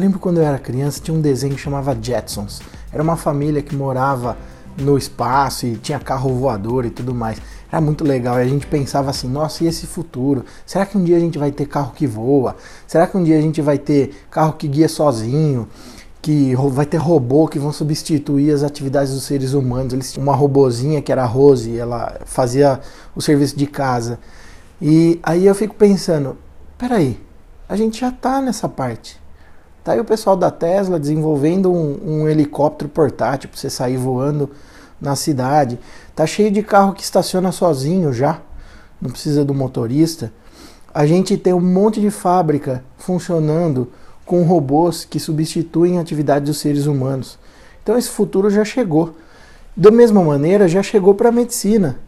lembro quando eu era criança, tinha um desenho que chamava Jetsons. Era uma família que morava no espaço e tinha carro voador e tudo mais. Era muito legal. E a gente pensava assim: nossa, e esse futuro? Será que um dia a gente vai ter carro que voa? Será que um dia a gente vai ter carro que guia sozinho? Que vai ter robô que vão substituir as atividades dos seres humanos. Eles tinham uma robozinha que era a Rose, ela fazia o serviço de casa. E aí eu fico pensando: peraí, a gente já está nessa parte. Tá aí o pessoal da Tesla desenvolvendo um, um helicóptero portátil para você sair voando na cidade. Tá cheio de carro que estaciona sozinho já, não precisa do motorista. A gente tem um monte de fábrica funcionando com robôs que substituem a atividade dos seres humanos. Então esse futuro já chegou. Da mesma maneira, já chegou para a medicina.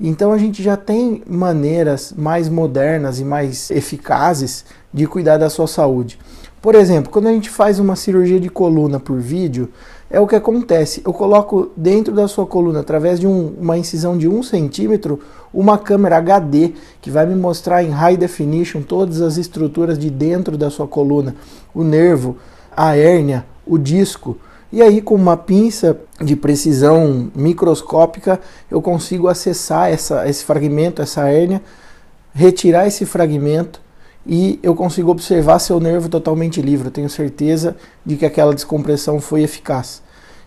Então a gente já tem maneiras mais modernas e mais eficazes de cuidar da sua saúde. Por exemplo, quando a gente faz uma cirurgia de coluna por vídeo, é o que acontece. Eu coloco dentro da sua coluna, através de um, uma incisão de 1 centímetro, uma câmera HD que vai me mostrar em high definition todas as estruturas de dentro da sua coluna, o nervo, a hérnia, o disco. E aí, com uma pinça de precisão microscópica, eu consigo acessar essa, esse fragmento, essa hérnia, retirar esse fragmento e eu consigo observar seu nervo totalmente livre. Eu tenho certeza de que aquela descompressão foi eficaz.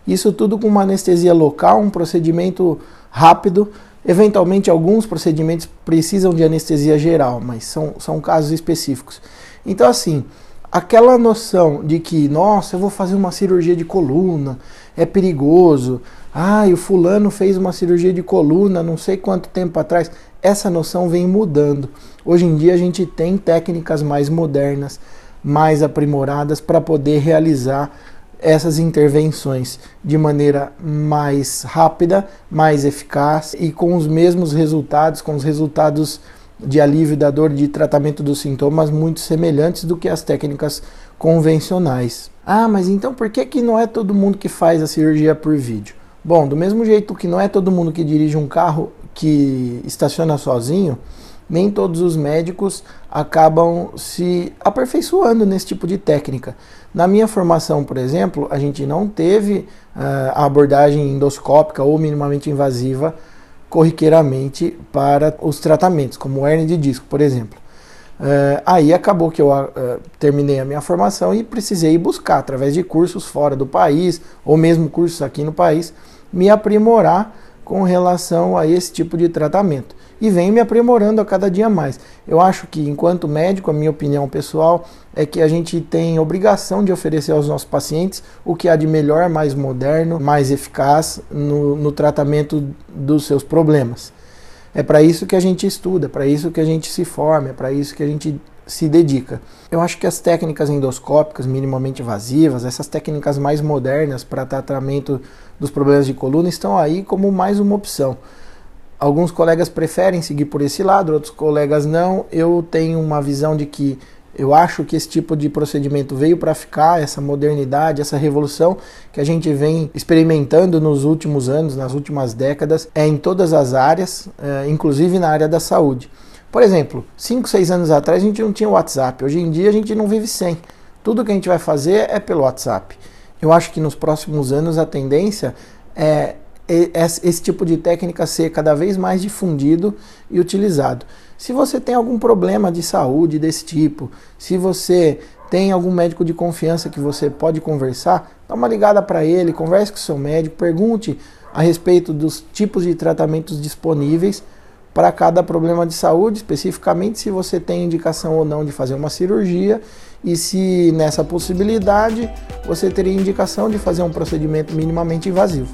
Isso tudo com uma anestesia local, um procedimento rápido. Eventualmente, alguns procedimentos precisam de anestesia geral, mas são, são casos específicos. Então, assim, aquela noção de que, nossa, eu vou fazer uma cirurgia de coluna, é perigoso. Ah, o fulano fez uma cirurgia de coluna não sei quanto tempo atrás essa noção vem mudando. Hoje em dia a gente tem técnicas mais modernas, mais aprimoradas para poder realizar essas intervenções de maneira mais rápida, mais eficaz e com os mesmos resultados, com os resultados de alívio da dor, de tratamento dos sintomas muito semelhantes do que as técnicas convencionais. Ah, mas então por que, que não é todo mundo que faz a cirurgia por vídeo? Bom, do mesmo jeito que não é todo mundo que dirige um carro que estaciona sozinho, nem todos os médicos acabam se aperfeiçoando nesse tipo de técnica. Na minha formação, por exemplo, a gente não teve uh, a abordagem endoscópica ou minimamente invasiva corriqueiramente para os tratamentos, como hernia de disco, por exemplo. Uh, aí acabou que eu uh, terminei a minha formação e precisei buscar, através de cursos fora do país, ou mesmo cursos aqui no país, me aprimorar com relação a esse tipo de tratamento. E vem me aprimorando a cada dia mais. Eu acho que, enquanto médico, a minha opinião pessoal é que a gente tem obrigação de oferecer aos nossos pacientes o que há de melhor, mais moderno, mais eficaz no, no tratamento dos seus problemas. É para isso que a gente estuda, é para isso que a gente se forma, é para isso que a gente se dedica. Eu acho que as técnicas endoscópicas minimamente invasivas, essas técnicas mais modernas para tratamento dos problemas de coluna estão aí como mais uma opção. Alguns colegas preferem seguir por esse lado, outros colegas não. Eu tenho uma visão de que eu acho que esse tipo de procedimento veio para ficar, essa modernidade, essa revolução que a gente vem experimentando nos últimos anos, nas últimas décadas, é em todas as áreas, é, inclusive na área da saúde. Por exemplo, 5, 6 anos atrás a gente não tinha WhatsApp, hoje em dia a gente não vive sem. Tudo que a gente vai fazer é pelo WhatsApp. Eu acho que nos próximos anos a tendência é esse tipo de técnica ser cada vez mais difundido e utilizado. Se você tem algum problema de saúde desse tipo, se você tem algum médico de confiança que você pode conversar, dá uma ligada para ele, converse com o seu médico, pergunte a respeito dos tipos de tratamentos disponíveis para cada problema de saúde, especificamente se você tem indicação ou não de fazer uma cirurgia e se nessa possibilidade você teria indicação de fazer um procedimento minimamente invasivo.